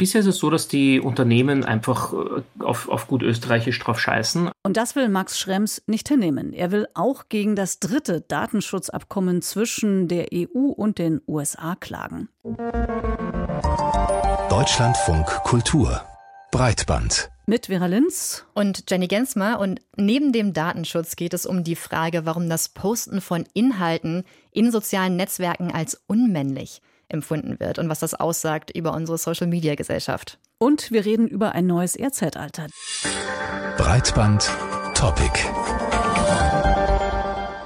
Bisher ist es so, dass die Unternehmen einfach äh, auf, auf gut österreichisch drauf scheißen. Und das will Max Schrems nicht hinnehmen. Er will auch gegen das dritte Datenschutzabkommen zwischen der EU und den USA klagen. Deutschlandfunk Kultur Breitband mit Vera Linz und Jenny Gensmer. Und neben dem Datenschutz geht es um die Frage, warum das Posten von Inhalten in sozialen Netzwerken als unmännlich empfunden wird und was das aussagt über unsere Social-Media-Gesellschaft. Und wir reden über ein neues Erdzeitalter. Breitband Topic.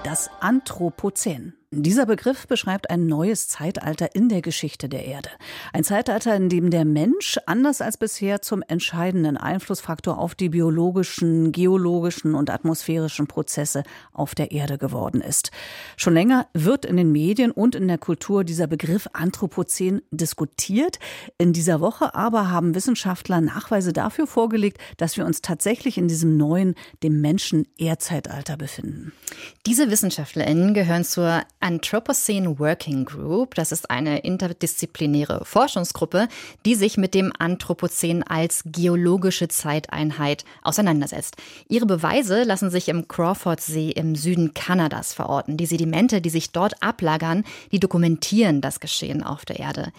Das Anthropozän. Dieser Begriff beschreibt ein neues Zeitalter in der Geschichte der Erde. Ein Zeitalter, in dem der Mensch anders als bisher zum entscheidenden Einflussfaktor auf die biologischen, geologischen und atmosphärischen Prozesse auf der Erde geworden ist. Schon länger wird in den Medien und in der Kultur dieser Begriff Anthropozän diskutiert. In dieser Woche aber haben Wissenschaftler Nachweise dafür vorgelegt, dass wir uns tatsächlich in diesem neuen, dem Menschen Erdzeitalter befinden. Diese WissenschaftlerInnen gehören zur Anthropocene Working Group. Das ist eine interdisziplinäre Forschungsgruppe, die sich mit dem Anthropozän als geologische Zeiteinheit auseinandersetzt. Ihre Beweise lassen sich im Crawfordsee im Süden Kanadas verorten. Die Sedimente, die sich dort ablagern, die dokumentieren das Geschehen auf der Erde.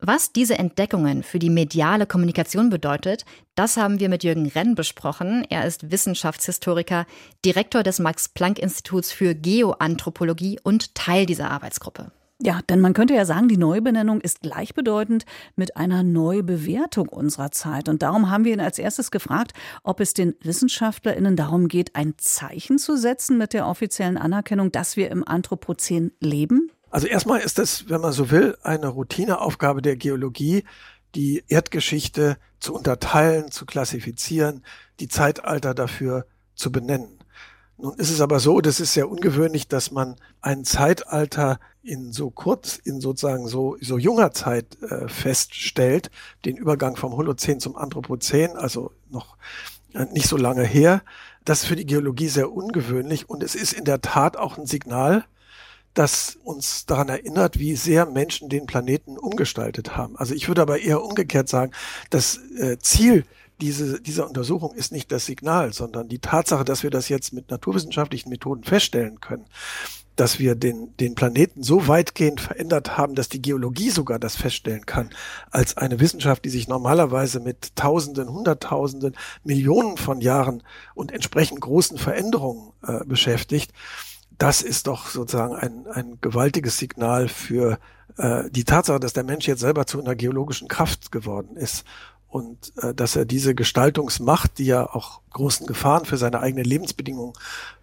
Was diese Entdeckungen für die mediale Kommunikation bedeutet, das haben wir mit Jürgen Renn besprochen. Er ist Wissenschaftshistoriker, Direktor des Max-Planck-Instituts für Geoanthropologie und Teil dieser Arbeitsgruppe. Ja, denn man könnte ja sagen, die Neubenennung ist gleichbedeutend mit einer Neubewertung unserer Zeit. Und darum haben wir ihn als erstes gefragt, ob es den WissenschaftlerInnen darum geht, ein Zeichen zu setzen mit der offiziellen Anerkennung, dass wir im Anthropozän leben. Also erstmal ist es, wenn man so will, eine Routineaufgabe der Geologie, die Erdgeschichte zu unterteilen, zu klassifizieren, die Zeitalter dafür zu benennen. Nun ist es aber so, das ist sehr ungewöhnlich, dass man ein Zeitalter in so kurz, in sozusagen so, so junger Zeit äh, feststellt, den Übergang vom Holozän zum Anthropozän, also noch äh, nicht so lange her. Das ist für die Geologie sehr ungewöhnlich und es ist in der Tat auch ein Signal, das uns daran erinnert, wie sehr Menschen den Planeten umgestaltet haben. Also ich würde aber eher umgekehrt sagen, das äh, Ziel diese, dieser Untersuchung ist nicht das Signal, sondern die Tatsache, dass wir das jetzt mit naturwissenschaftlichen Methoden feststellen können, dass wir den, den Planeten so weitgehend verändert haben, dass die Geologie sogar das feststellen kann, als eine Wissenschaft, die sich normalerweise mit Tausenden, Hunderttausenden, Millionen von Jahren und entsprechend großen Veränderungen äh, beschäftigt das ist doch sozusagen ein, ein gewaltiges Signal für äh, die Tatsache, dass der Mensch jetzt selber zu einer geologischen Kraft geworden ist und äh, dass er diese Gestaltungsmacht, die ja auch großen Gefahren für seine eigenen Lebensbedingungen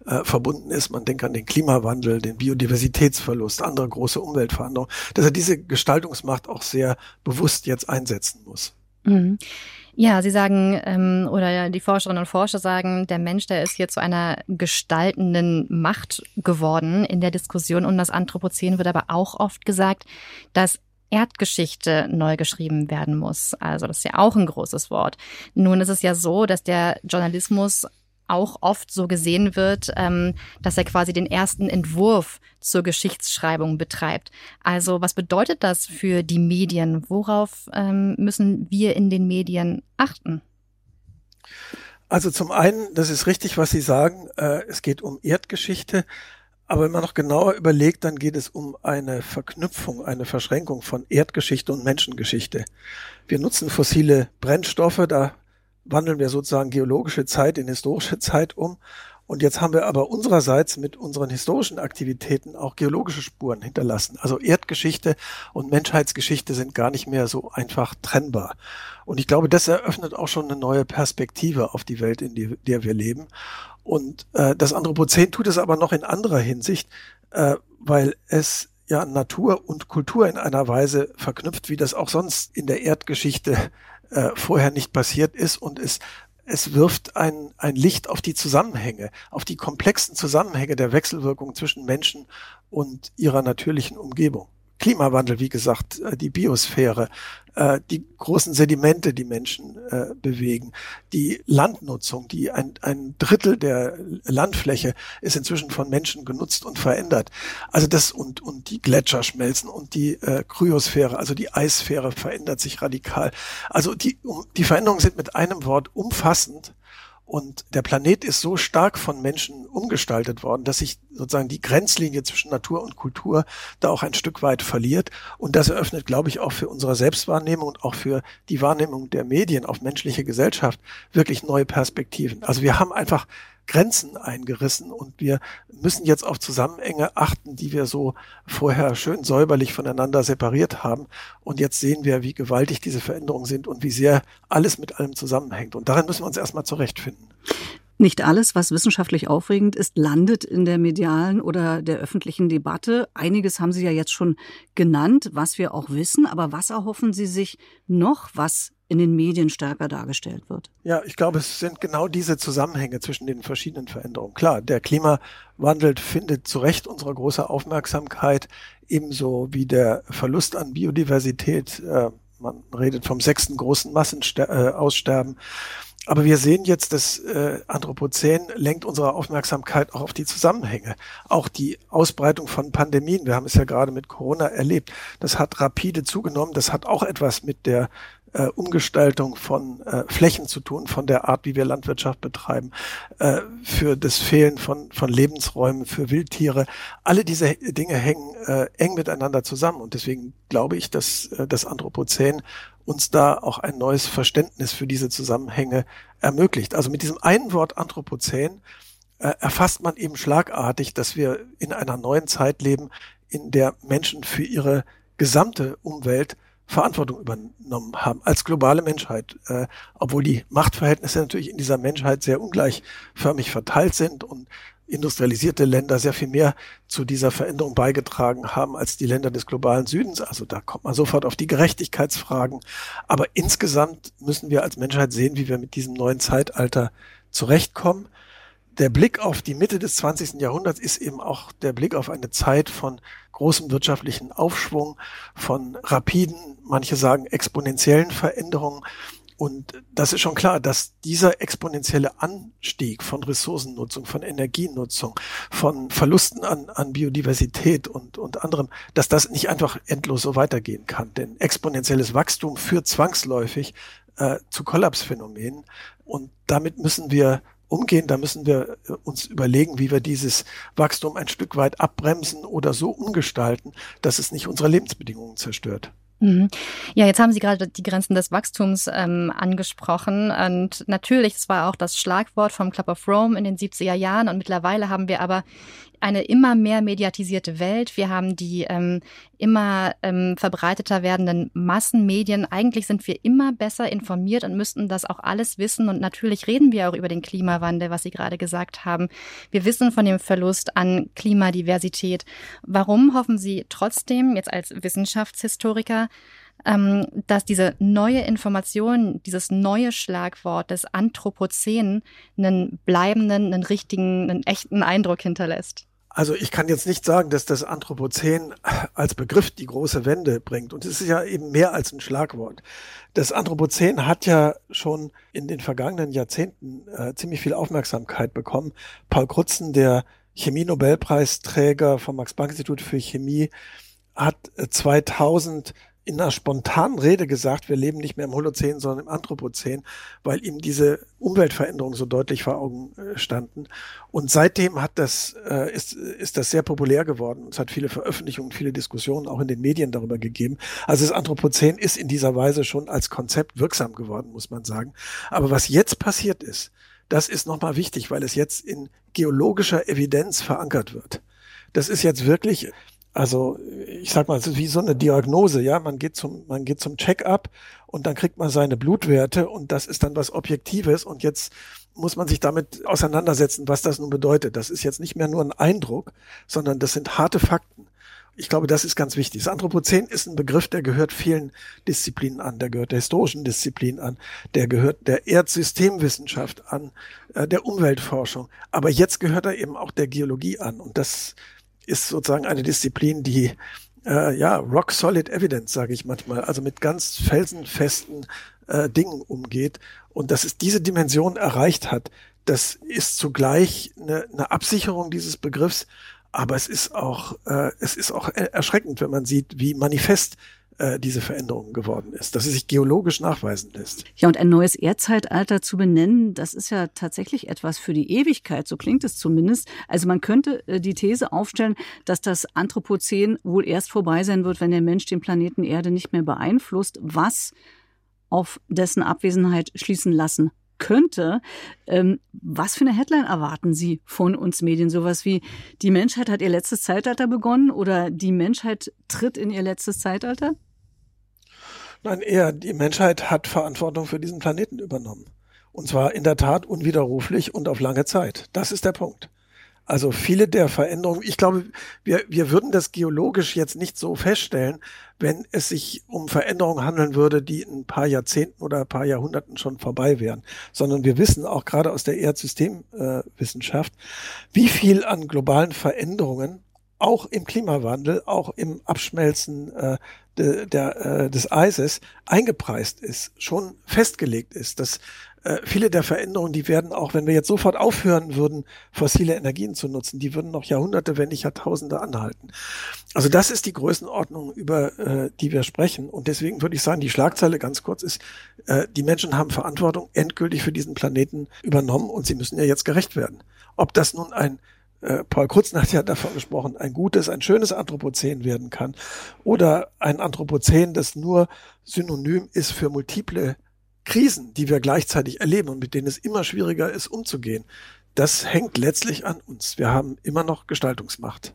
äh, verbunden ist, man denkt an den Klimawandel, den Biodiversitätsverlust, andere große Umweltveränderungen, dass er diese Gestaltungsmacht auch sehr bewusst jetzt einsetzen muss. Mhm. Ja, Sie sagen, ähm, oder die Forscherinnen und Forscher sagen, der Mensch, der ist hier zu einer gestaltenden Macht geworden. In der Diskussion um das Anthropozän wird aber auch oft gesagt, dass Erdgeschichte neu geschrieben werden muss. Also das ist ja auch ein großes Wort. Nun ist es ja so, dass der Journalismus auch oft so gesehen wird, ähm, dass er quasi den ersten Entwurf zur Geschichtsschreibung betreibt. Also was bedeutet das für die Medien? Worauf ähm, müssen wir in den Medien achten? Also zum einen, das ist richtig, was Sie sagen, äh, es geht um Erdgeschichte, aber wenn man noch genauer überlegt, dann geht es um eine Verknüpfung, eine Verschränkung von Erdgeschichte und Menschengeschichte. Wir nutzen fossile Brennstoffe, da wandeln wir sozusagen geologische Zeit in historische Zeit um. Und jetzt haben wir aber unsererseits mit unseren historischen Aktivitäten auch geologische Spuren hinterlassen. Also Erdgeschichte und Menschheitsgeschichte sind gar nicht mehr so einfach trennbar. Und ich glaube, das eröffnet auch schon eine neue Perspektive auf die Welt, in die, der wir leben. Und äh, das Anthropozän tut es aber noch in anderer Hinsicht, äh, weil es ja Natur und Kultur in einer Weise verknüpft, wie das auch sonst in der Erdgeschichte äh, vorher nicht passiert ist und es es wirft ein, ein Licht auf die Zusammenhänge, auf die komplexen Zusammenhänge der Wechselwirkung zwischen Menschen und ihrer natürlichen Umgebung. Klimawandel, wie gesagt, äh, die Biosphäre, äh, die großen Sedimente, die Menschen äh, bewegen, die Landnutzung, die ein, ein Drittel der Landfläche ist inzwischen von Menschen genutzt und verändert. Also das und, und die Gletscher schmelzen und die Kryosphäre, also die Eissphäre verändert sich radikal. Also die, die Veränderungen sind mit einem Wort umfassend und der Planet ist so stark von Menschen umgestaltet worden, dass sich sozusagen die Grenzlinie zwischen Natur und Kultur da auch ein Stück weit verliert. Und das eröffnet, glaube ich, auch für unsere Selbstwahrnehmung und auch für die Wahrnehmung der Medien auf menschliche Gesellschaft wirklich neue Perspektiven. Also wir haben einfach Grenzen eingerissen und wir müssen jetzt auf Zusammenhänge achten, die wir so vorher schön säuberlich voneinander separiert haben. Und jetzt sehen wir, wie gewaltig diese Veränderungen sind und wie sehr alles mit allem zusammenhängt. Und darin müssen wir uns erstmal zurechtfinden. Nicht alles, was wissenschaftlich aufregend ist, landet in der medialen oder der öffentlichen Debatte. Einiges haben Sie ja jetzt schon genannt, was wir auch wissen. Aber was erhoffen Sie sich noch, was in den Medien stärker dargestellt wird. Ja, ich glaube, es sind genau diese Zusammenhänge zwischen den verschiedenen Veränderungen. Klar, der Klimawandel findet zu Recht unsere große Aufmerksamkeit, ebenso wie der Verlust an Biodiversität. Äh, man redet vom sechsten großen Massenaussterben. Aber wir sehen jetzt, dass äh, Anthropozän lenkt unsere Aufmerksamkeit auch auf die Zusammenhänge. Auch die Ausbreitung von Pandemien, wir haben es ja gerade mit Corona erlebt, das hat rapide zugenommen. Das hat auch etwas mit der äh, Umgestaltung von äh, Flächen zu tun, von der Art, wie wir Landwirtschaft betreiben, äh, für das Fehlen von, von Lebensräumen, für Wildtiere. Alle diese Dinge hängen äh, eng miteinander zusammen und deswegen glaube ich, dass äh, das Anthropozän uns da auch ein neues Verständnis für diese Zusammenhänge ermöglicht. Also mit diesem einen Wort Anthropozän äh, erfasst man eben schlagartig, dass wir in einer neuen Zeit leben, in der Menschen für ihre gesamte Umwelt Verantwortung übernommen haben als globale Menschheit, äh, obwohl die Machtverhältnisse natürlich in dieser Menschheit sehr ungleichförmig verteilt sind und industrialisierte Länder sehr viel mehr zu dieser Veränderung beigetragen haben als die Länder des globalen Südens. Also da kommt man sofort auf die Gerechtigkeitsfragen. Aber insgesamt müssen wir als Menschheit sehen, wie wir mit diesem neuen Zeitalter zurechtkommen der Blick auf die Mitte des 20. Jahrhunderts ist eben auch der Blick auf eine Zeit von großem wirtschaftlichen Aufschwung, von rapiden, manche sagen exponentiellen Veränderungen. Und das ist schon klar, dass dieser exponentielle Anstieg von Ressourcennutzung, von Energienutzung, von Verlusten an, an Biodiversität und, und anderem, dass das nicht einfach endlos so weitergehen kann. Denn exponentielles Wachstum führt zwangsläufig äh, zu Kollapsphänomenen. Und damit müssen wir umgehen. Da müssen wir äh, uns überlegen, wie wir dieses Wachstum ein Stück weit abbremsen oder so umgestalten, dass es nicht unsere Lebensbedingungen zerstört. Mhm. Ja, jetzt haben Sie gerade die Grenzen des Wachstums ähm, angesprochen. Und natürlich, das war auch das Schlagwort vom Club of Rome in den 70er Jahren. Und mittlerweile haben wir aber eine immer mehr mediatisierte Welt. Wir haben die ähm, immer ähm, verbreiteter werdenden Massenmedien. Eigentlich sind wir immer besser informiert und müssten das auch alles wissen. Und natürlich reden wir auch über den Klimawandel, was Sie gerade gesagt haben. Wir wissen von dem Verlust an Klimadiversität. Warum hoffen Sie trotzdem jetzt als Wissenschaftshistoriker, ähm, dass diese neue Information, dieses neue Schlagwort des Anthropozän einen bleibenden, einen richtigen, einen echten Eindruck hinterlässt? Also ich kann jetzt nicht sagen, dass das Anthropozän als Begriff die große Wende bringt. Und es ist ja eben mehr als ein Schlagwort. Das Anthropozän hat ja schon in den vergangenen Jahrzehnten äh, ziemlich viel Aufmerksamkeit bekommen. Paul Krutzen, der Chemie-Nobelpreisträger vom Max-Planck-Institut für Chemie, hat 2000 äh, in einer spontanen Rede gesagt, wir leben nicht mehr im Holozän, sondern im Anthropozän, weil ihm diese Umweltveränderungen so deutlich vor Augen äh, standen. Und seitdem hat das, äh, ist, ist das sehr populär geworden. Es hat viele Veröffentlichungen, viele Diskussionen auch in den Medien darüber gegeben. Also das Anthropozän ist in dieser Weise schon als Konzept wirksam geworden, muss man sagen. Aber was jetzt passiert ist, das ist nochmal wichtig, weil es jetzt in geologischer Evidenz verankert wird. Das ist jetzt wirklich also ich sag mal, es ist wie so eine Diagnose, ja. Man geht zum, man geht zum Check-up und dann kriegt man seine Blutwerte und das ist dann was Objektives und jetzt muss man sich damit auseinandersetzen, was das nun bedeutet. Das ist jetzt nicht mehr nur ein Eindruck, sondern das sind harte Fakten. Ich glaube, das ist ganz wichtig. Das Anthropozän ist ein Begriff, der gehört vielen Disziplinen an. Der gehört der historischen Disziplin an. Der gehört der Erdsystemwissenschaft an, äh, der Umweltforschung. Aber jetzt gehört er eben auch der Geologie an. Und das ist sozusagen eine Disziplin, die äh, ja, rock solid evidence, sage ich manchmal, also mit ganz felsenfesten äh, Dingen umgeht. Und dass es diese Dimension erreicht hat, das ist zugleich eine, eine Absicherung dieses Begriffs, aber es ist auch, äh, es ist auch erschreckend, wenn man sieht, wie manifest äh, diese Veränderung geworden ist, dass es sich geologisch nachweisen lässt. Ja, und ein neues Erdzeitalter zu benennen, das ist ja tatsächlich etwas für die Ewigkeit, so klingt es zumindest. Also man könnte äh, die These aufstellen, dass das Anthropozän wohl erst vorbei sein wird, wenn der Mensch den Planeten Erde nicht mehr beeinflusst, was auf dessen Abwesenheit schließen lassen könnte. Ähm, was für eine Headline erwarten Sie von uns Medien? Sowas wie, die Menschheit hat ihr letztes Zeitalter begonnen oder die Menschheit tritt in ihr letztes Zeitalter? Nein, eher, die Menschheit hat Verantwortung für diesen Planeten übernommen. Und zwar in der Tat unwiderruflich und auf lange Zeit. Das ist der Punkt. Also viele der Veränderungen, ich glaube, wir, wir würden das geologisch jetzt nicht so feststellen, wenn es sich um Veränderungen handeln würde, die in ein paar Jahrzehnten oder ein paar Jahrhunderten schon vorbei wären, sondern wir wissen auch gerade aus der Erdsystemwissenschaft, wie viel an globalen Veränderungen auch im Klimawandel, auch im Abschmelzen äh, de, der, äh, des Eises eingepreist ist, schon festgelegt ist, dass äh, viele der Veränderungen, die werden auch, wenn wir jetzt sofort aufhören würden, fossile Energien zu nutzen, die würden noch Jahrhunderte, wenn nicht Jahrtausende anhalten. Also das ist die Größenordnung, über äh, die wir sprechen. Und deswegen würde ich sagen, die Schlagzeile ganz kurz ist, äh, die Menschen haben Verantwortung endgültig für diesen Planeten übernommen und sie müssen ja jetzt gerecht werden. Ob das nun ein äh, Paul Krutznach hat davon gesprochen, ein gutes, ein schönes Anthropozän werden kann oder ein Anthropozän, das nur synonym ist für multiple Krisen, die wir gleichzeitig erleben und mit denen es immer schwieriger ist, umzugehen, das hängt letztlich an uns. Wir haben immer noch Gestaltungsmacht.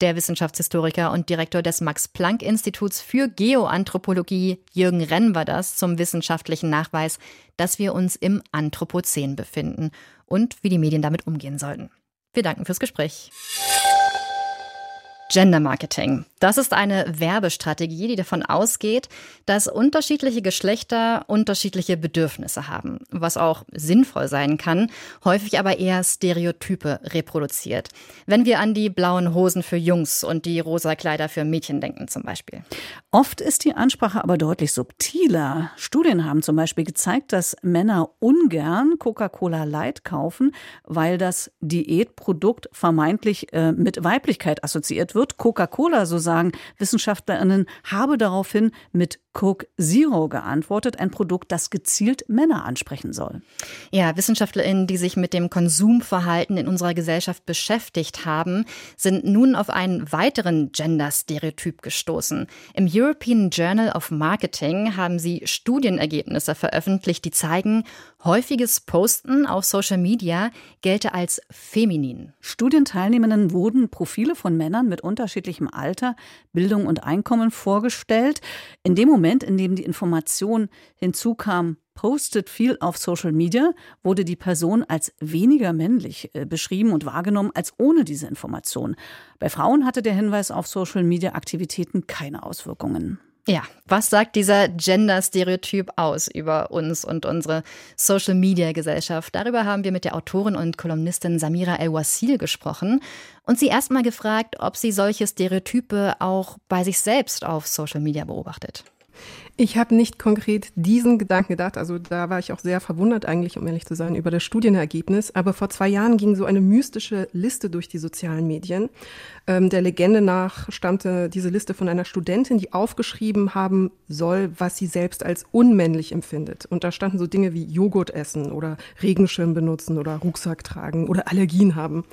Der Wissenschaftshistoriker und Direktor des Max-Planck-Instituts für Geoanthropologie, Jürgen Renn, war das zum wissenschaftlichen Nachweis, dass wir uns im Anthropozän befinden und wie die Medien damit umgehen sollten. Wir danken fürs Gespräch. Gender Marketing. Das ist eine Werbestrategie, die davon ausgeht, dass unterschiedliche Geschlechter unterschiedliche Bedürfnisse haben, was auch sinnvoll sein kann, häufig aber eher Stereotype reproduziert. Wenn wir an die blauen Hosen für Jungs und die rosa Kleider für Mädchen denken zum Beispiel. Oft ist die Ansprache aber deutlich subtiler. Studien haben zum Beispiel gezeigt, dass Männer ungern Coca-Cola Light kaufen, weil das Diätprodukt vermeintlich äh, mit Weiblichkeit assoziiert wird wird Coca-Cola, so sagen Wissenschaftlerinnen, habe daraufhin mit Coke Zero geantwortet, ein Produkt, das gezielt Männer ansprechen soll. Ja, WissenschaftlerInnen, die sich mit dem Konsumverhalten in unserer Gesellschaft beschäftigt haben, sind nun auf einen weiteren Gender-Stereotyp gestoßen. Im European Journal of Marketing haben sie Studienergebnisse veröffentlicht, die zeigen, häufiges Posten auf Social Media gelte als feminin. Studienteilnehmenden wurden Profile von Männern mit unterschiedlichem Alter, Bildung und Einkommen vorgestellt. In dem Moment, in dem die Information hinzukam, postet viel auf Social Media, wurde die Person als weniger männlich äh, beschrieben und wahrgenommen als ohne diese Information. Bei Frauen hatte der Hinweis auf Social Media Aktivitäten keine Auswirkungen. Ja, was sagt dieser Gender-Stereotyp aus über uns und unsere Social-Media-Gesellschaft? Darüber haben wir mit der Autorin und Kolumnistin Samira El-Wasil gesprochen und sie erstmal gefragt, ob sie solche Stereotype auch bei sich selbst auf Social Media beobachtet. Ich habe nicht konkret diesen Gedanken gedacht. Also da war ich auch sehr verwundert eigentlich, um ehrlich zu sein, über das Studienergebnis. Aber vor zwei Jahren ging so eine mystische Liste durch die sozialen Medien. Ähm, der Legende nach stammte diese Liste von einer Studentin, die aufgeschrieben haben soll, was sie selbst als unmännlich empfindet. Und da standen so Dinge wie Joghurt essen oder Regenschirm benutzen oder Rucksack tragen oder Allergien haben.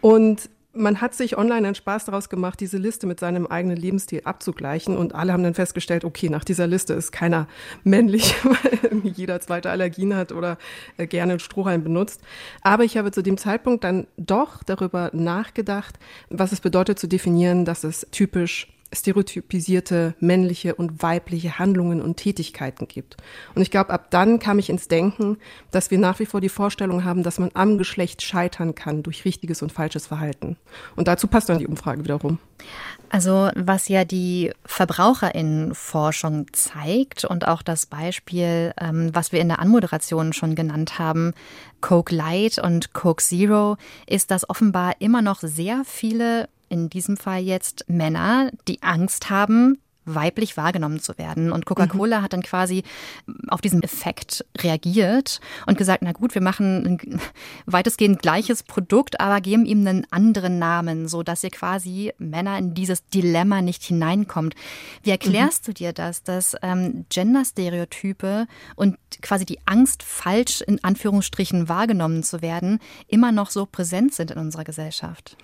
Und man hat sich online einen Spaß daraus gemacht, diese Liste mit seinem eigenen Lebensstil abzugleichen. Und alle haben dann festgestellt, okay, nach dieser Liste ist keiner männlich, weil jeder zweite Allergien hat oder äh, gerne einen Strohhalm benutzt. Aber ich habe zu dem Zeitpunkt dann doch darüber nachgedacht, was es bedeutet zu definieren, dass es typisch stereotypisierte männliche und weibliche Handlungen und Tätigkeiten gibt. Und ich glaube, ab dann kam ich ins Denken, dass wir nach wie vor die Vorstellung haben, dass man am Geschlecht scheitern kann durch richtiges und falsches Verhalten. Und dazu passt dann die Umfrage wiederum. Also was ja die Verbraucherinnenforschung zeigt und auch das Beispiel, ähm, was wir in der Anmoderation schon genannt haben, Coke Light und Coke Zero, ist, dass offenbar immer noch sehr viele in diesem Fall jetzt Männer, die Angst haben, weiblich wahrgenommen zu werden. Und Coca-Cola mhm. hat dann quasi auf diesen Effekt reagiert und gesagt, na gut, wir machen ein weitestgehend gleiches Produkt, aber geben ihm einen anderen Namen, so dass ihr quasi Männer in dieses Dilemma nicht hineinkommt. Wie erklärst mhm. du dir das, dass ähm, Gender-Stereotype und quasi die Angst, falsch in Anführungsstrichen wahrgenommen zu werden, immer noch so präsent sind in unserer Gesellschaft?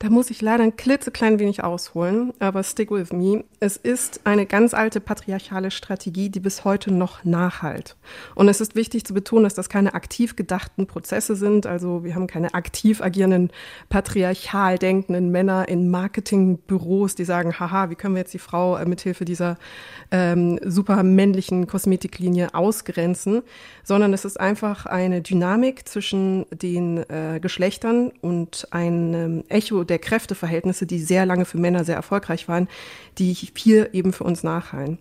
Da muss ich leider ein klitzeklein wenig ausholen, aber stick with me. Es ist eine ganz alte patriarchale Strategie, die bis heute noch nachhalt. Und es ist wichtig zu betonen, dass das keine aktiv gedachten Prozesse sind. Also wir haben keine aktiv agierenden, patriarchal denkenden Männer in Marketingbüros, die sagen, haha, wie können wir jetzt die Frau äh, mithilfe dieser ähm, super männlichen Kosmetiklinie ausgrenzen, sondern es ist einfach eine Dynamik zwischen den äh, Geschlechtern und ein ähm, Echo der Kräfteverhältnisse, die sehr lange für Männer sehr erfolgreich waren, die hier eben für uns nachhallen.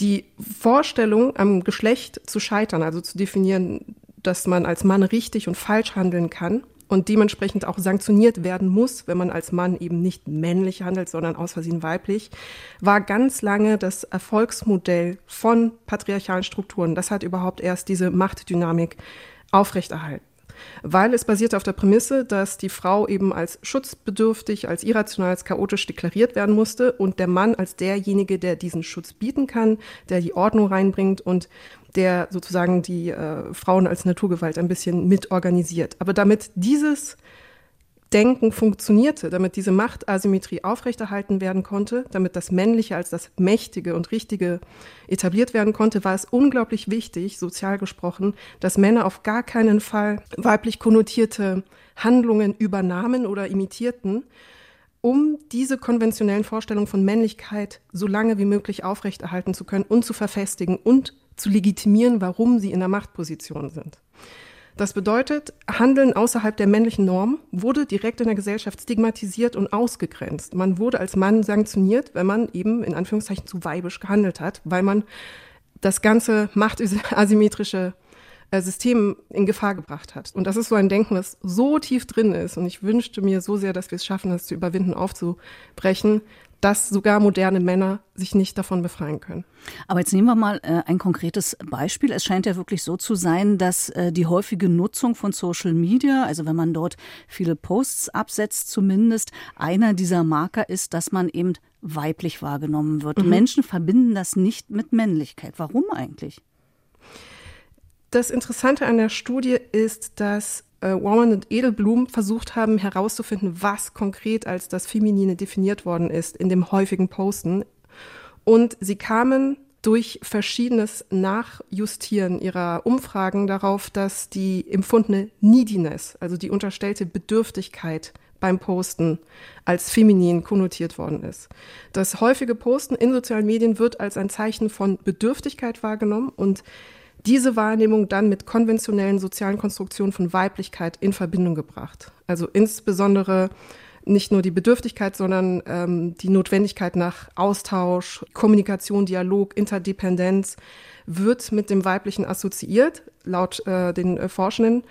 Die Vorstellung, am Geschlecht zu scheitern, also zu definieren, dass man als Mann richtig und falsch handeln kann und dementsprechend auch sanktioniert werden muss, wenn man als Mann eben nicht männlich handelt, sondern aus Versehen weiblich, war ganz lange das Erfolgsmodell von patriarchalen Strukturen. Das hat überhaupt erst diese Machtdynamik aufrechterhalten weil es basiert auf der Prämisse, dass die Frau eben als schutzbedürftig, als irrational, als chaotisch deklariert werden musste und der Mann als derjenige, der diesen Schutz bieten kann, der die Ordnung reinbringt und der sozusagen die äh, Frauen als Naturgewalt ein bisschen mitorganisiert. Aber damit dieses Denken funktionierte, damit diese Machtasymmetrie aufrechterhalten werden konnte, damit das Männliche als das Mächtige und Richtige etabliert werden konnte, war es unglaublich wichtig, sozial gesprochen, dass Männer auf gar keinen Fall weiblich konnotierte Handlungen übernahmen oder imitierten, um diese konventionellen Vorstellungen von Männlichkeit so lange wie möglich aufrechterhalten zu können und zu verfestigen und zu legitimieren, warum sie in der Machtposition sind. Das bedeutet, Handeln außerhalb der männlichen Norm wurde direkt in der Gesellschaft stigmatisiert und ausgegrenzt. Man wurde als Mann sanktioniert, wenn man eben in Anführungszeichen zu weibisch gehandelt hat, weil man das ganze machtasymmetrische äh, System in Gefahr gebracht hat. Und das ist so ein Denken, das so tief drin ist. Und ich wünschte mir so sehr, dass wir es schaffen, das zu überwinden, aufzubrechen, dass sogar moderne Männer sich nicht davon befreien können. Aber jetzt nehmen wir mal äh, ein konkretes Beispiel. Es scheint ja wirklich so zu sein, dass äh, die häufige Nutzung von Social Media, also wenn man dort viele Posts absetzt, zumindest einer dieser Marker ist, dass man eben weiblich wahrgenommen wird. Mhm. Menschen verbinden das nicht mit Männlichkeit. Warum eigentlich? Das Interessante an der Studie ist, dass äh, Warman und Edelblum versucht haben herauszufinden, was konkret als das Feminine definiert worden ist in dem häufigen Posten. Und sie kamen durch verschiedenes Nachjustieren ihrer Umfragen darauf, dass die empfundene Neediness, also die unterstellte Bedürftigkeit beim Posten als feminin konnotiert worden ist. Das häufige Posten in sozialen Medien wird als ein Zeichen von Bedürftigkeit wahrgenommen und diese Wahrnehmung dann mit konventionellen sozialen Konstruktionen von Weiblichkeit in Verbindung gebracht. Also insbesondere nicht nur die Bedürftigkeit, sondern ähm, die Notwendigkeit nach Austausch, Kommunikation, Dialog, Interdependenz wird mit dem Weiblichen assoziiert, laut äh, den äh, Forschenden.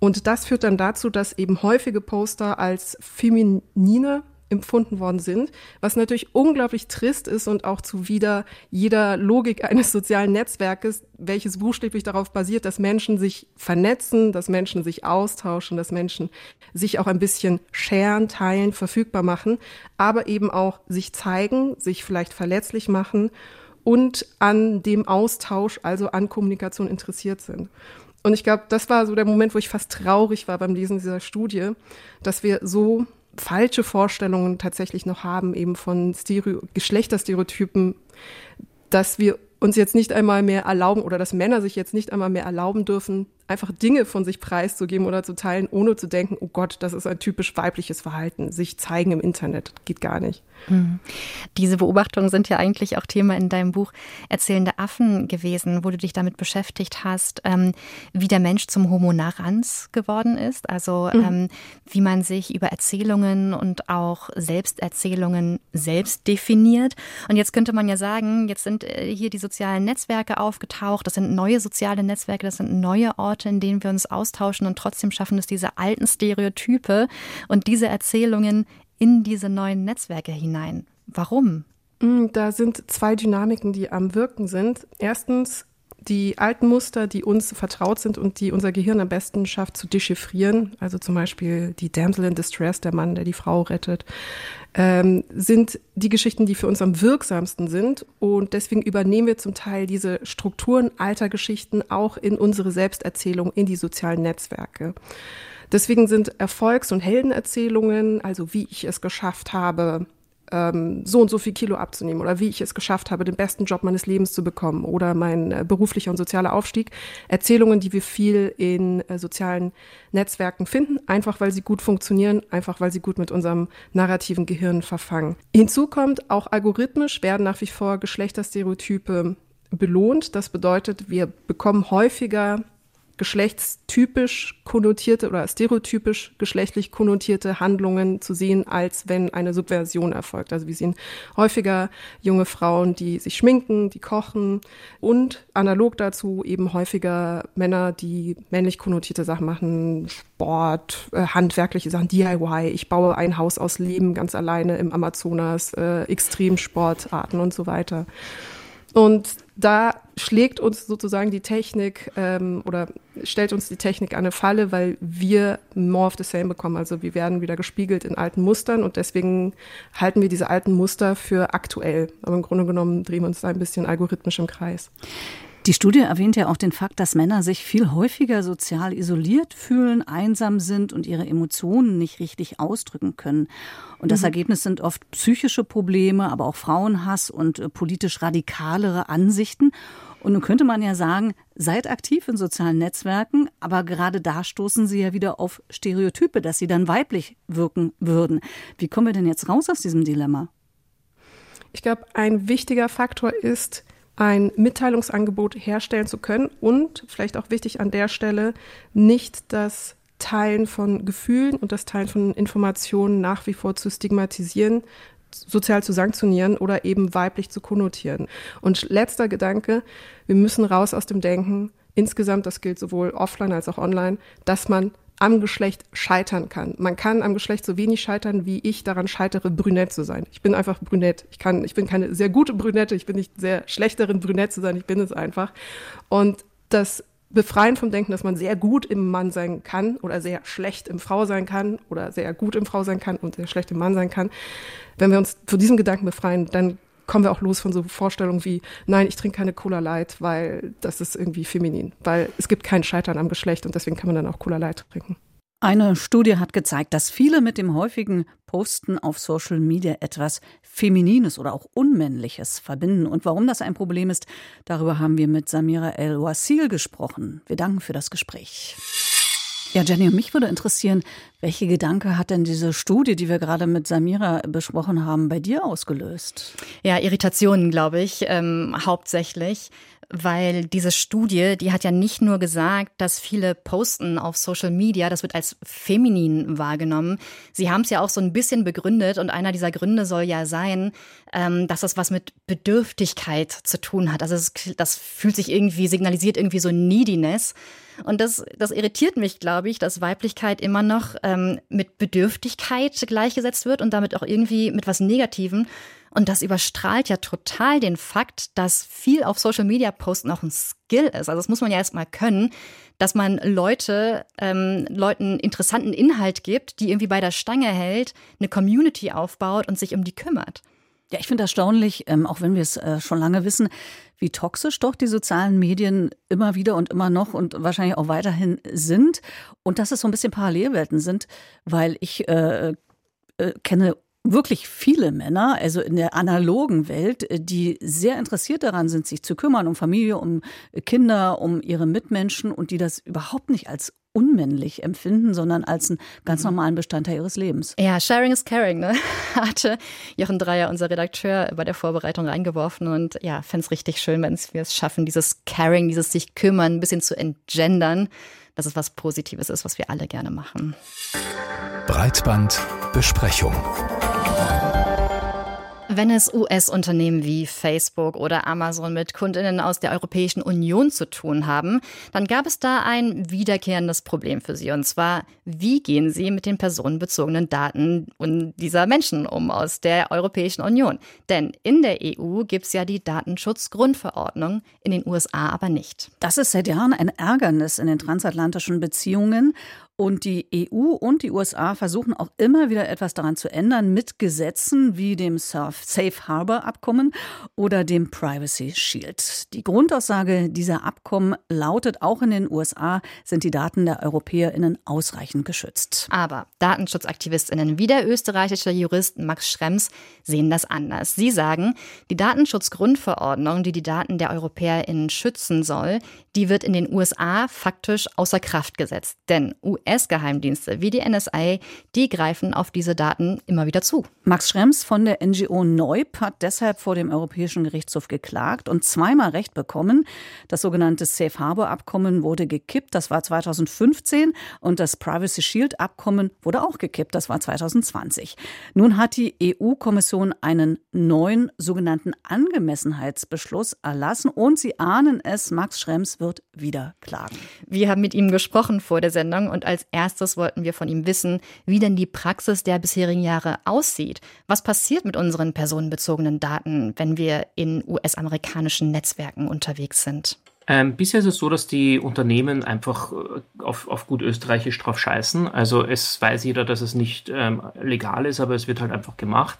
Und das führt dann dazu, dass eben häufige Poster als feminine empfunden worden sind, was natürlich unglaublich trist ist und auch zuwider jeder Logik eines sozialen Netzwerkes, welches buchstäblich darauf basiert, dass Menschen sich vernetzen, dass Menschen sich austauschen, dass Menschen sich auch ein bisschen scheren, teilen, verfügbar machen, aber eben auch sich zeigen, sich vielleicht verletzlich machen und an dem Austausch, also an Kommunikation interessiert sind. Und ich glaube, das war so der Moment, wo ich fast traurig war beim Lesen dieser Studie, dass wir so falsche Vorstellungen tatsächlich noch haben, eben von Stereo Geschlechterstereotypen, dass wir uns jetzt nicht einmal mehr erlauben oder dass Männer sich jetzt nicht einmal mehr erlauben dürfen, einfach Dinge von sich preiszugeben oder zu teilen, ohne zu denken, oh Gott, das ist ein typisch weibliches Verhalten, sich zeigen im Internet, geht gar nicht. Mhm. Diese Beobachtungen sind ja eigentlich auch Thema in deinem Buch Erzählende Affen gewesen, wo du dich damit beschäftigt hast, ähm, wie der Mensch zum Homo narrans geworden ist, also mhm. ähm, wie man sich über Erzählungen und auch Selbsterzählungen selbst definiert. Und jetzt könnte man ja sagen, jetzt sind äh, hier die sozialen Netzwerke aufgetaucht, das sind neue soziale Netzwerke, das sind neue Orte, Orte, in denen wir uns austauschen und trotzdem schaffen es, diese alten Stereotype und diese Erzählungen in diese neuen Netzwerke hinein. Warum? Mm, da sind zwei Dynamiken, die am Wirken sind. Erstens die alten Muster, die uns vertraut sind und die unser Gehirn am besten schafft zu dechiffrieren, also zum Beispiel die Damsel in Distress, der Mann, der die Frau rettet, ähm, sind die Geschichten, die für uns am wirksamsten sind. Und deswegen übernehmen wir zum Teil diese Strukturen alter Geschichten auch in unsere Selbsterzählung, in die sozialen Netzwerke. Deswegen sind Erfolgs- und Heldenerzählungen, also wie ich es geschafft habe, ähm, so und so viel Kilo abzunehmen oder wie ich es geschafft habe, den besten Job meines Lebens zu bekommen oder mein äh, beruflicher und sozialer Aufstieg. Erzählungen, die wir viel in äh, sozialen Netzwerken finden, einfach weil sie gut funktionieren, einfach weil sie gut mit unserem narrativen Gehirn verfangen. Hinzu kommt, auch algorithmisch werden nach wie vor Geschlechterstereotype belohnt. Das bedeutet, wir bekommen häufiger geschlechtstypisch konnotierte oder stereotypisch geschlechtlich konnotierte Handlungen zu sehen, als wenn eine Subversion erfolgt. Also wir sehen häufiger junge Frauen, die sich schminken, die kochen und analog dazu eben häufiger Männer, die männlich konnotierte Sachen machen, Sport, äh, handwerkliche Sachen, DIY. Ich baue ein Haus aus Leben ganz alleine im Amazonas, äh, Extremsportarten und so weiter. Und da schlägt uns sozusagen die Technik ähm, oder stellt uns die Technik eine Falle, weil wir more of the same bekommen. Also wir werden wieder gespiegelt in alten Mustern und deswegen halten wir diese alten Muster für aktuell. Aber im Grunde genommen drehen wir uns da ein bisschen algorithmisch im Kreis. Die Studie erwähnt ja auch den Fakt, dass Männer sich viel häufiger sozial isoliert fühlen, einsam sind und ihre Emotionen nicht richtig ausdrücken können. Und das mhm. Ergebnis sind oft psychische Probleme, aber auch Frauenhass und äh, politisch radikalere Ansichten. Und nun könnte man ja sagen, seid aktiv in sozialen Netzwerken, aber gerade da stoßen sie ja wieder auf Stereotype, dass sie dann weiblich wirken würden. Wie kommen wir denn jetzt raus aus diesem Dilemma? Ich glaube, ein wichtiger Faktor ist, ein Mitteilungsangebot herstellen zu können und vielleicht auch wichtig an der Stelle nicht das Teilen von Gefühlen und das Teilen von Informationen nach wie vor zu stigmatisieren, sozial zu sanktionieren oder eben weiblich zu konnotieren. Und letzter Gedanke, wir müssen raus aus dem Denken, insgesamt, das gilt sowohl offline als auch online, dass man am Geschlecht scheitern kann. Man kann am Geschlecht so wenig scheitern, wie ich daran scheitere, brünett zu sein. Ich bin einfach brünett. Ich kann, ich bin keine sehr gute Brünette. Ich bin nicht sehr schlechterin, brünett zu sein. Ich bin es einfach. Und das Befreien vom Denken, dass man sehr gut im Mann sein kann oder sehr schlecht im Frau sein kann oder sehr gut im Frau sein kann und sehr schlecht im Mann sein kann. Wenn wir uns von diesem Gedanken befreien, dann kommen wir auch los von so Vorstellungen wie, nein, ich trinke keine Cola Light, weil das ist irgendwie feminin. Weil es gibt kein Scheitern am Geschlecht und deswegen kann man dann auch Cola Light trinken. Eine Studie hat gezeigt, dass viele mit dem häufigen Posten auf Social Media etwas Feminines oder auch Unmännliches verbinden. Und warum das ein Problem ist, darüber haben wir mit Samira El-Wasil gesprochen. Wir danken für das Gespräch. Ja, Jenny, mich würde interessieren, welche Gedanke hat denn diese Studie, die wir gerade mit Samira besprochen haben, bei dir ausgelöst? Ja, Irritationen, glaube ich, ähm, hauptsächlich weil diese Studie, die hat ja nicht nur gesagt, dass viele posten auf Social Media, das wird als feminin wahrgenommen. Sie haben es ja auch so ein bisschen begründet und einer dieser Gründe soll ja sein, ähm, dass das was mit Bedürftigkeit zu tun hat. Also das, fühlt sich irgendwie, signalisiert irgendwie so Neediness. Und das, das irritiert mich, glaube ich, dass Weiblichkeit immer noch ähm, mit Bedürftigkeit gleichgesetzt wird und damit auch irgendwie mit was Negativem. Und das überstrahlt ja total den Fakt, dass viel auf Social Media posten auch ein Skill ist. Also das muss man ja erstmal können, dass man Leute, ähm, Leuten interessanten Inhalt gibt, die irgendwie bei der Stange hält, eine Community aufbaut und sich um die kümmert. Ja, ich finde erstaunlich, ähm, auch wenn wir es äh, schon lange wissen, wie toxisch doch die sozialen Medien immer wieder und immer noch und wahrscheinlich auch weiterhin sind. Und dass es so ein bisschen Parallelwelten sind, weil ich äh, äh, kenne wirklich viele Männer, also in der analogen Welt, äh, die sehr interessiert daran sind, sich zu kümmern um Familie, um Kinder, um ihre Mitmenschen und die das überhaupt nicht als unmännlich empfinden, sondern als einen ganz mhm. normalen Bestandteil ihres Lebens. Ja, Sharing is Caring, ne? hatte Jochen Dreier, unser Redakteur, bei der Vorbereitung reingeworfen und ja, fände es richtig schön, wenn wir es schaffen, dieses Caring, dieses sich kümmern, ein bisschen zu entgendern, dass es was Positives ist, was wir alle gerne machen. Breitband Besprechung. Wenn es US-Unternehmen wie Facebook oder Amazon mit Kundinnen aus der Europäischen Union zu tun haben, dann gab es da ein wiederkehrendes Problem für sie. Und zwar, wie gehen sie mit den personenbezogenen Daten dieser Menschen um aus der Europäischen Union? Denn in der EU gibt es ja die Datenschutzgrundverordnung, in den USA aber nicht. Das ist seit Jahren ein Ärgernis in den transatlantischen Beziehungen. Und die EU und die USA versuchen auch immer wieder etwas daran zu ändern mit Gesetzen wie dem Safe Harbor Abkommen oder dem Privacy Shield. Die Grundaussage dieser Abkommen lautet, auch in den USA sind die Daten der EuropäerInnen ausreichend geschützt. Aber Datenschutzaktivistinnen wie der österreichische Jurist Max Schrems sehen das anders. Sie sagen, die Datenschutzgrundverordnung, die die Daten der EuropäerInnen schützen soll, die wird in den USA faktisch außer Kraft gesetzt. Denn US-Geheimdienste wie die NSA, die greifen auf diese Daten immer wieder zu. Max Schrems von der NGO Neub hat deshalb vor dem Europäischen Gerichtshof geklagt und zweimal Recht bekommen. Das sogenannte Safe Harbor Abkommen wurde gekippt, das war 2015 und das Privacy Shield Abkommen wurde auch gekippt, das war 2020. Nun hat die EU-Kommission einen neuen sogenannten Angemessenheitsbeschluss erlassen und sie ahnen es, Max Schrems wird wieder klagen. Wir haben mit ihm gesprochen vor der Sendung und als als erstes wollten wir von ihm wissen, wie denn die Praxis der bisherigen Jahre aussieht. Was passiert mit unseren personenbezogenen Daten, wenn wir in US-amerikanischen Netzwerken unterwegs sind? Ähm, bisher ist es so, dass die Unternehmen einfach äh, auf, auf gut österreichisch drauf scheißen. Also es weiß jeder, dass es nicht ähm, legal ist, aber es wird halt einfach gemacht.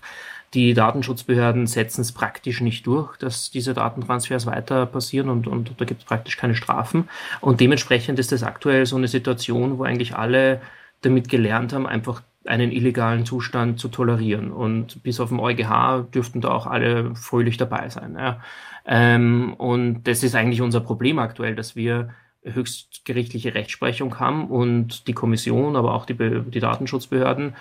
Die Datenschutzbehörden setzen es praktisch nicht durch, dass diese Datentransfers weiter passieren und, und da gibt es praktisch keine Strafen. Und dementsprechend ist das aktuell so eine Situation, wo eigentlich alle damit gelernt haben, einfach einen illegalen Zustand zu tolerieren. Und bis auf den EuGH dürften da auch alle fröhlich dabei sein. Ja. Ähm, und das ist eigentlich unser Problem aktuell, dass wir höchstgerichtliche Rechtsprechung haben und die Kommission, aber auch die, die Datenschutzbehörden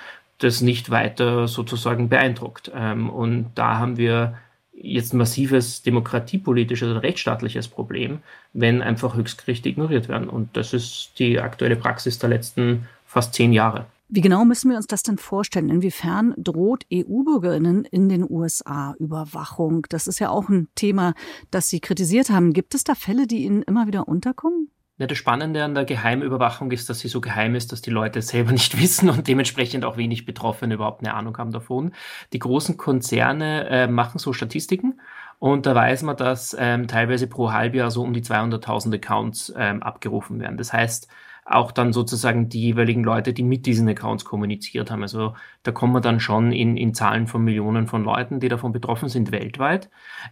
das nicht weiter sozusagen beeindruckt. Ähm, und da haben wir jetzt ein massives demokratiepolitisches oder rechtsstaatliches Problem, wenn einfach Höchstgerichte ignoriert werden. Und das ist die aktuelle Praxis der letzten fast zehn Jahre. Wie genau müssen wir uns das denn vorstellen? Inwiefern droht EU-Bürgerinnen in den USA Überwachung? Das ist ja auch ein Thema, das Sie kritisiert haben. Gibt es da Fälle, die Ihnen immer wieder unterkommen? Ja, das Spannende an der Geheimüberwachung ist, dass sie so geheim ist, dass die Leute selber nicht wissen und dementsprechend auch wenig Betroffene überhaupt eine Ahnung haben davon. Die großen Konzerne äh, machen so Statistiken und da weiß man, dass ähm, teilweise pro Halbjahr so um die 200.000 Accounts ähm, abgerufen werden. Das heißt, auch dann sozusagen die jeweiligen Leute, die mit diesen Accounts kommuniziert haben. Also da kommen wir dann schon in, in Zahlen von Millionen von Leuten, die davon betroffen sind weltweit.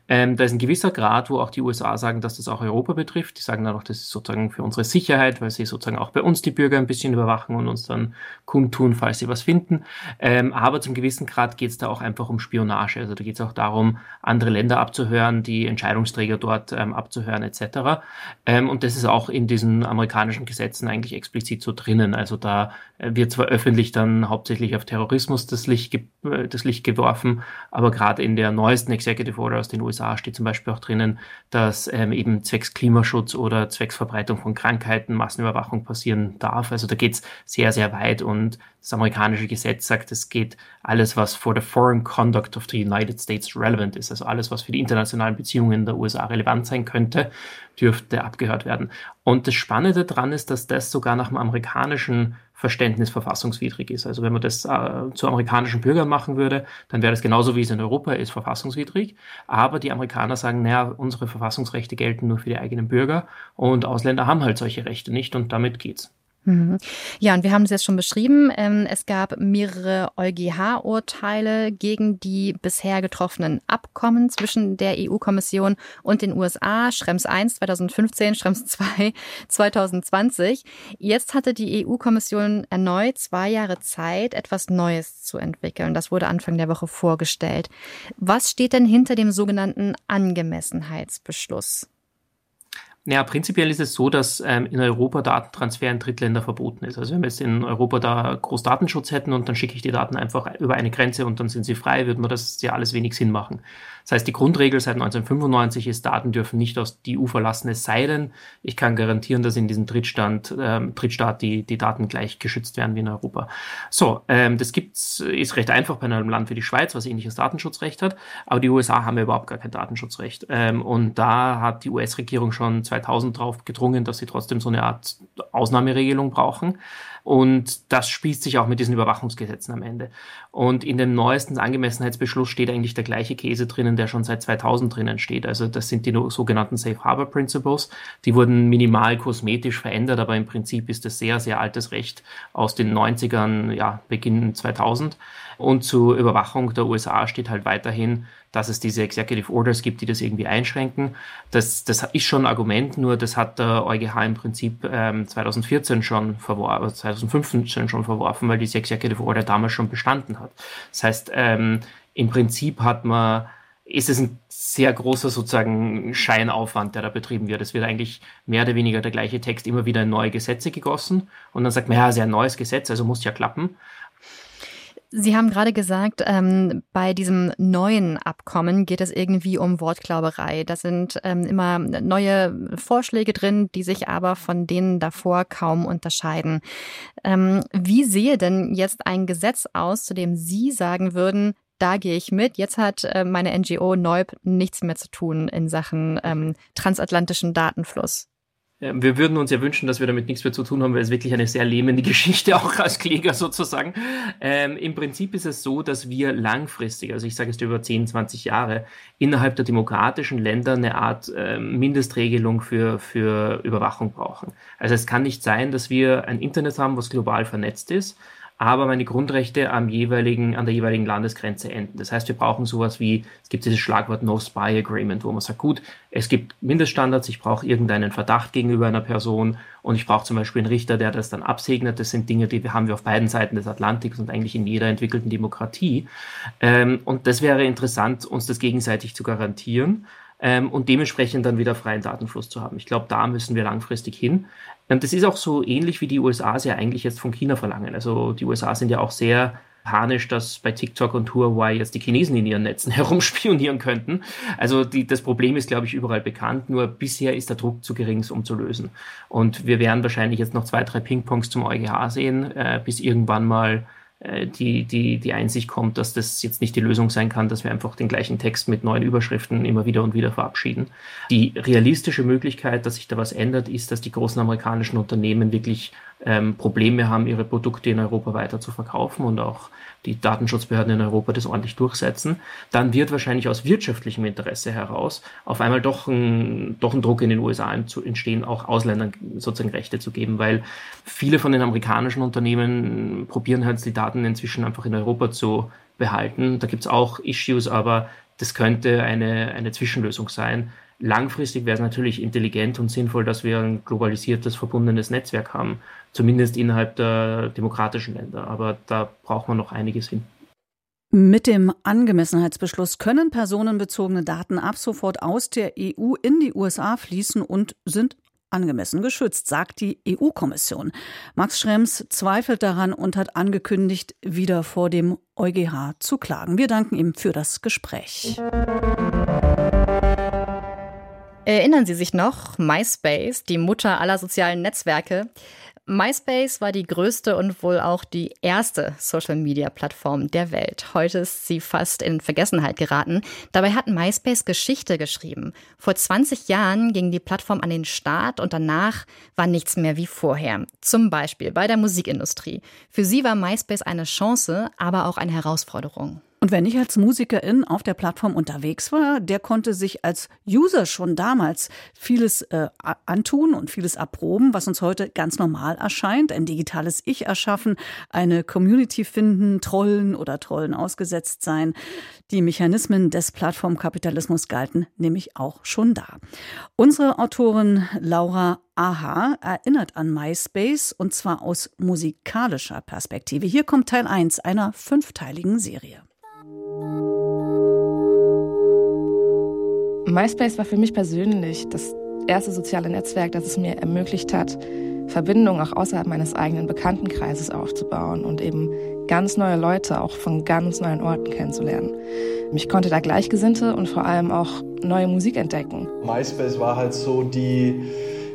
Ähm, da ist ein gewisser Grad, wo auch die USA sagen, dass das auch Europa betrifft. Die sagen dann auch, das ist sozusagen für unsere Sicherheit, weil sie sozusagen auch bei uns die Bürger ein bisschen überwachen und uns dann kundtun, falls sie was finden. Ähm, aber zum gewissen Grad geht es da auch einfach um Spionage. Also da geht es auch darum, andere Länder abzuhören, die Entscheidungsträger dort ähm, abzuhören etc. Ähm, und das ist auch in diesen amerikanischen Gesetzen eigentlich eigentlich explizit so drinnen. Also da äh, wird zwar öffentlich dann hauptsächlich auf Terrorismus das Licht, äh, das Licht geworfen, aber gerade in der neuesten Executive Order aus den USA steht zum Beispiel auch drinnen, dass ähm, eben zwecks Klimaschutz oder zwecks Verbreitung von Krankheiten Massenüberwachung passieren darf. Also da geht's sehr, sehr weit und das amerikanische Gesetz sagt, es geht alles, was for the foreign conduct of the United States relevant ist, also alles, was für die internationalen Beziehungen der USA relevant sein könnte, dürfte abgehört werden. Und das Spannende daran ist, dass das sogar nach dem amerikanischen Verständnis verfassungswidrig ist. Also wenn man das äh, zu amerikanischen Bürgern machen würde, dann wäre das genauso wie es in Europa ist, verfassungswidrig. Aber die Amerikaner sagen, naja, unsere Verfassungsrechte gelten nur für die eigenen Bürger und Ausländer haben halt solche Rechte nicht und damit geht's. Mhm. Ja, und wir haben es jetzt schon beschrieben. Ähm, es gab mehrere EuGH-Urteile gegen die bisher getroffenen Abkommen zwischen der EU-Kommission und den USA. Schrems 1 2015, Schrems 2 2020. Jetzt hatte die EU-Kommission erneut zwei Jahre Zeit, etwas Neues zu entwickeln. Das wurde Anfang der Woche vorgestellt. Was steht denn hinter dem sogenannten Angemessenheitsbeschluss? Naja, prinzipiell ist es so, dass ähm, in Europa Datentransfer in Drittländer verboten ist. Also wenn wir jetzt in Europa da groß Datenschutz hätten und dann schicke ich die Daten einfach über eine Grenze und dann sind sie frei, würde man das ja alles wenig Sinn machen. Das heißt, die Grundregel seit 1995 ist, Daten dürfen nicht aus die EU verlassen, es sei denn, ich kann garantieren, dass in diesem Drittstand, ähm, Drittstaat die, die Daten gleich geschützt werden wie in Europa. So, ähm, das gibt's, ist recht einfach bei einem Land wie die Schweiz, was ähnliches Datenschutzrecht hat, aber die USA haben ja überhaupt gar kein Datenschutzrecht. Ähm, und da hat die US-Regierung schon 2000 drauf gedrungen, dass sie trotzdem so eine Art Ausnahmeregelung brauchen. Und das spießt sich auch mit diesen Überwachungsgesetzen am Ende. Und in dem neuesten Angemessenheitsbeschluss steht eigentlich der gleiche Käse drinnen, der schon seit 2000 drinnen steht. Also das sind die sogenannten Safe Harbor Principles. Die wurden minimal kosmetisch verändert, aber im Prinzip ist das sehr, sehr altes Recht aus den 90ern, ja, Beginn 2000. Und zur Überwachung der USA steht halt weiterhin, dass es diese Executive Orders gibt, die das irgendwie einschränken. Das, das ist schon ein Argument, nur das hat der EuGH im Prinzip ähm, 2014 schon verworfen, 2015 schon verworfen, weil diese Executive Order damals schon bestanden hat. Das heißt, ähm, im Prinzip hat man ist es ein sehr großer sozusagen Scheinaufwand, der da betrieben wird. Es wird eigentlich mehr oder weniger der gleiche Text immer wieder in neue Gesetze gegossen und dann sagt man, ja, ein neues Gesetz, also muss ja klappen. Sie haben gerade gesagt, ähm, bei diesem neuen Abkommen geht es irgendwie um Wortglauberei. Da sind ähm, immer neue Vorschläge drin, die sich aber von denen davor kaum unterscheiden. Ähm, wie sehe denn jetzt ein Gesetz aus, zu dem Sie sagen würden, da gehe ich mit. Jetzt hat äh, meine NGO Neub nichts mehr zu tun in Sachen ähm, transatlantischen Datenfluss. Wir würden uns ja wünschen, dass wir damit nichts mehr zu tun haben, weil es wirklich eine sehr lähmende Geschichte auch als Kläger sozusagen. Ähm, Im Prinzip ist es so, dass wir langfristig, also ich sage es über 10, 20 Jahre, innerhalb der demokratischen Länder eine Art äh, Mindestregelung für, für Überwachung brauchen. Also es kann nicht sein, dass wir ein Internet haben, was global vernetzt ist, aber meine Grundrechte am jeweiligen, an der jeweiligen Landesgrenze enden. Das heißt, wir brauchen sowas wie, es gibt dieses Schlagwort No Spy Agreement, wo man sagt, gut, es gibt Mindeststandards, ich brauche irgendeinen Verdacht gegenüber einer Person und ich brauche zum Beispiel einen Richter, der das dann absegnet. Das sind Dinge, die haben wir auf beiden Seiten des Atlantiks und eigentlich in jeder entwickelten Demokratie. Ähm, und das wäre interessant, uns das gegenseitig zu garantieren ähm, und dementsprechend dann wieder freien Datenfluss zu haben. Ich glaube, da müssen wir langfristig hin. Ähm, das ist auch so ähnlich, wie die USA es ja eigentlich jetzt von China verlangen. Also die USA sind ja auch sehr panisch, dass bei TikTok und Huawei jetzt die Chinesen in ihren Netzen herumspionieren könnten. Also die, das Problem ist, glaube ich, überall bekannt, nur bisher ist der Druck zu gering, um zu lösen. Und wir werden wahrscheinlich jetzt noch zwei, drei Pingpongs zum EuGH sehen, äh, bis irgendwann mal die, die, die Einsicht kommt, dass das jetzt nicht die Lösung sein kann, dass wir einfach den gleichen Text mit neuen Überschriften immer wieder und wieder verabschieden. Die realistische Möglichkeit, dass sich da was ändert, ist, dass die großen amerikanischen Unternehmen wirklich ähm, Probleme haben, ihre Produkte in Europa weiter zu verkaufen und auch die Datenschutzbehörden in Europa das ordentlich durchsetzen, dann wird wahrscheinlich aus wirtschaftlichem Interesse heraus auf einmal doch ein, doch ein Druck in den USA entstehen, auch Ausländern sozusagen Rechte zu geben, weil viele von den amerikanischen Unternehmen probieren halt die Daten inzwischen einfach in Europa zu behalten. Da gibt es auch Issues, aber das könnte eine, eine Zwischenlösung sein. Langfristig wäre es natürlich intelligent und sinnvoll, dass wir ein globalisiertes, verbundenes Netzwerk haben, zumindest innerhalb der demokratischen Länder. Aber da braucht man noch einiges hin. Mit dem Angemessenheitsbeschluss können personenbezogene Daten ab sofort aus der EU in die USA fließen und sind angemessen geschützt, sagt die EU-Kommission. Max Schrems zweifelt daran und hat angekündigt, wieder vor dem EuGH zu klagen. Wir danken ihm für das Gespräch. Erinnern Sie sich noch, MySpace, die Mutter aller sozialen Netzwerke? MySpace war die größte und wohl auch die erste Social-Media-Plattform der Welt. Heute ist sie fast in Vergessenheit geraten. Dabei hat MySpace Geschichte geschrieben. Vor 20 Jahren ging die Plattform an den Start und danach war nichts mehr wie vorher. Zum Beispiel bei der Musikindustrie. Für sie war MySpace eine Chance, aber auch eine Herausforderung. Und wer nicht als Musikerin auf der Plattform unterwegs war, der konnte sich als User schon damals vieles äh, antun und vieles erproben, was uns heute ganz normal erscheint. Ein digitales Ich erschaffen, eine Community finden, Trollen oder Trollen ausgesetzt sein. Die Mechanismen des Plattformkapitalismus galten nämlich auch schon da. Unsere Autorin Laura Aha erinnert an MySpace und zwar aus musikalischer Perspektive. Hier kommt Teil 1 einer fünfteiligen Serie. MySpace war für mich persönlich das erste soziale Netzwerk, das es mir ermöglicht hat, Verbindungen auch außerhalb meines eigenen Bekanntenkreises aufzubauen und eben ganz neue Leute auch von ganz neuen Orten kennenzulernen. Ich konnte da Gleichgesinnte und vor allem auch neue Musik entdecken. MySpace war halt so die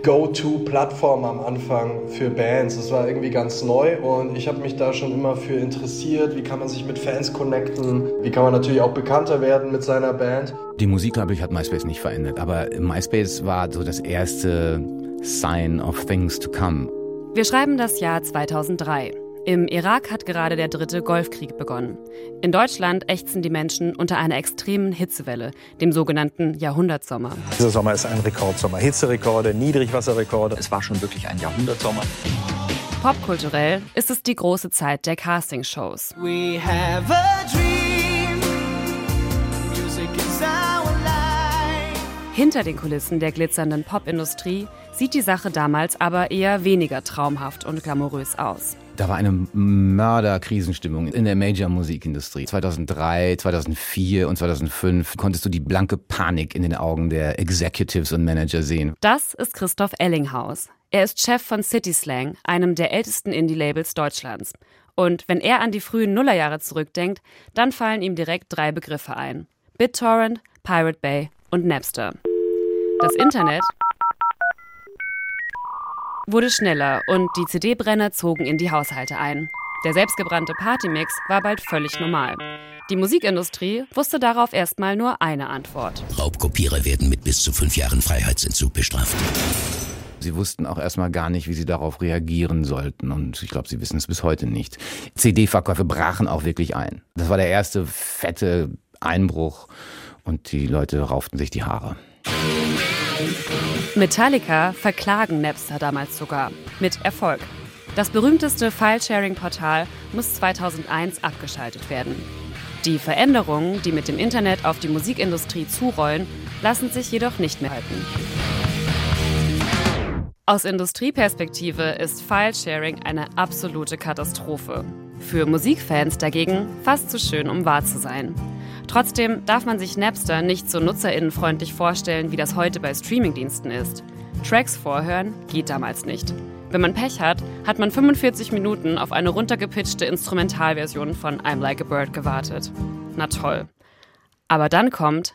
Go-To-Plattform am Anfang für Bands. Das war irgendwie ganz neu und ich habe mich da schon immer für interessiert. Wie kann man sich mit Fans connecten? Wie kann man natürlich auch bekannter werden mit seiner Band? Die Musik, glaube ich, hat MySpace nicht verändert, aber MySpace war so das erste Sign of Things to Come. Wir schreiben das Jahr 2003. Im Irak hat gerade der dritte Golfkrieg begonnen. In Deutschland ächzen die Menschen unter einer extremen Hitzewelle, dem sogenannten Jahrhundertsommer. Dieser Sommer ist ein Rekordsommer. Hitzerekorde, Niedrigwasserrekorde. Es war schon wirklich ein Jahrhundertsommer. Popkulturell ist es die große Zeit der Castingshows. We have a dream. Music is our life. Hinter den Kulissen der glitzernden Popindustrie sieht die Sache damals aber eher weniger traumhaft und glamourös aus. Da war eine Mörderkrisenstimmung in der Major-Musikindustrie. 2003, 2004 und 2005 konntest du die blanke Panik in den Augen der Executives und Manager sehen. Das ist Christoph Ellinghaus. Er ist Chef von City Slang, einem der ältesten Indie-Labels Deutschlands. Und wenn er an die frühen Nullerjahre zurückdenkt, dann fallen ihm direkt drei Begriffe ein. BitTorrent, Pirate Bay und Napster. Das Internet wurde schneller und die CD-Brenner zogen in die Haushalte ein. Der selbstgebrannte Partymix war bald völlig normal. Die Musikindustrie wusste darauf erstmal nur eine Antwort. Raubkopierer werden mit bis zu fünf Jahren Freiheitsentzug bestraft. Sie wussten auch erstmal gar nicht, wie sie darauf reagieren sollten. Und ich glaube, sie wissen es bis heute nicht. CD-Verkäufe brachen auch wirklich ein. Das war der erste fette Einbruch und die Leute rauften sich die Haare. Metallica verklagen Napster damals sogar. Mit Erfolg. Das berühmteste File-Sharing-Portal muss 2001 abgeschaltet werden. Die Veränderungen, die mit dem Internet auf die Musikindustrie zurollen, lassen sich jedoch nicht mehr halten. Aus Industrieperspektive ist File-Sharing eine absolute Katastrophe. Für Musikfans dagegen fast zu schön, um wahr zu sein. Trotzdem darf man sich Napster nicht so nutzerinnenfreundlich vorstellen, wie das heute bei Streamingdiensten ist. Tracks vorhören geht damals nicht. Wenn man Pech hat, hat man 45 Minuten auf eine runtergepitchte Instrumentalversion von I'm Like a Bird gewartet. Na toll. Aber dann kommt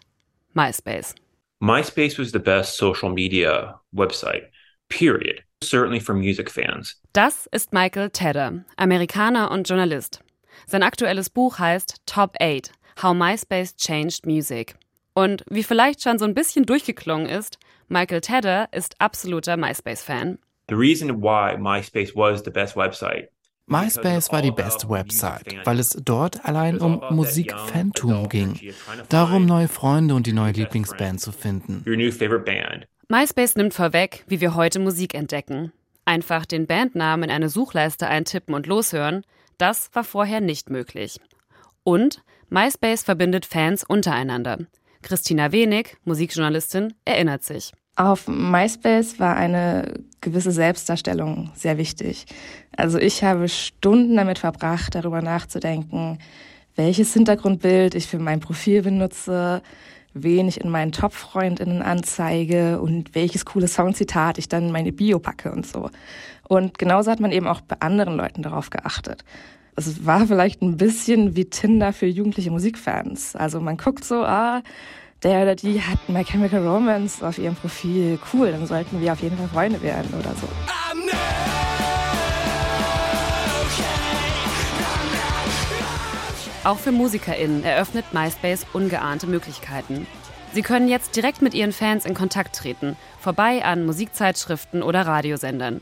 MySpace. MySpace was the best social media website, period. Certainly for music fans. Das ist Michael Tedder, Amerikaner und Journalist. Sein aktuelles Buch heißt Top 8 How MySpace Changed Music. Und wie vielleicht schon so ein bisschen durchgeklungen ist, Michael Tedder ist absoluter MySpace-Fan. The reason why MySpace was the best website MySpace war die beste Website, weil es dort allein um Musikfantum ging. Darum, neue Freunde und die neue Lieblingsband zu finden. MySpace nimmt vorweg, wie wir heute Musik entdecken. Einfach den Bandnamen in eine Suchleiste eintippen und loshören, das war vorher nicht möglich. Und MySpace verbindet Fans untereinander. Christina Wenig, Musikjournalistin, erinnert sich. Auf MySpace war eine gewisse Selbstdarstellung sehr wichtig. Also ich habe Stunden damit verbracht, darüber nachzudenken, welches Hintergrundbild ich für mein Profil benutze, wen ich in meinen Top-FreundInnen anzeige und welches coole Songzitat ich dann in meine Bio packe und so. Und genauso hat man eben auch bei anderen Leuten darauf geachtet. Es war vielleicht ein bisschen wie Tinder für jugendliche Musikfans. Also man guckt so, ah, der oder die hat My Chemical Romance auf ihrem Profil. Cool, dann sollten wir auf jeden Fall Freunde werden oder so. Auch für MusikerInnen eröffnet MySpace ungeahnte Möglichkeiten. Sie können jetzt direkt mit ihren Fans in Kontakt treten, vorbei an Musikzeitschriften oder Radiosendern.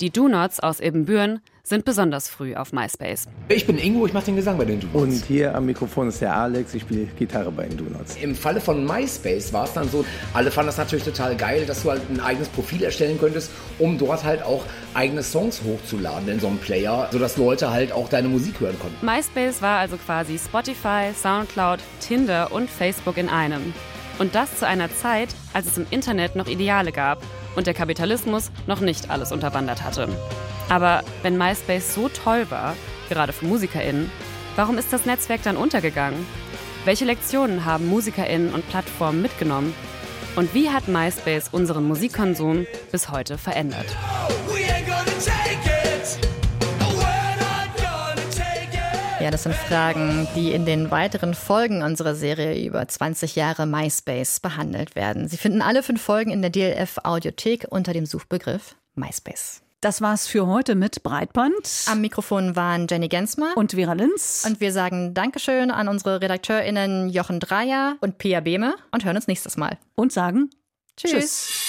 Die Do-Nots aus Ebenbüren sind besonders früh auf MySpace. Ich bin Ingo, ich mache den Gesang bei den Do-Nots. Und hier am Mikrofon ist der Alex, ich spiele Gitarre bei den Do-Nots. Im Falle von MySpace war es dann so, alle fanden das natürlich total geil, dass du halt ein eigenes Profil erstellen könntest, um dort halt auch eigene Songs hochzuladen in so einem Player, sodass Leute halt auch deine Musik hören konnten. MySpace war also quasi Spotify, Soundcloud, Tinder und Facebook in einem. Und das zu einer Zeit, als es im Internet noch Ideale gab und der Kapitalismus noch nicht alles unterwandert hatte. Aber wenn MySpace so toll war, gerade für MusikerInnen, warum ist das Netzwerk dann untergegangen? Welche Lektionen haben MusikerInnen und Plattformen mitgenommen? Und wie hat MySpace unseren Musikkonsum bis heute verändert? Ja, das sind Fragen, die in den weiteren Folgen unserer Serie über 20 Jahre MySpace behandelt werden. Sie finden alle fünf Folgen in der DLF Audiothek unter dem Suchbegriff MySpace. Das war's für heute mit Breitband. Am Mikrofon waren Jenny Gensmer und Vera Linz. Und wir sagen Dankeschön an unsere RedakteurInnen Jochen Dreier und Pia Behme und hören uns nächstes Mal. Und sagen Tschüss. Tschüss.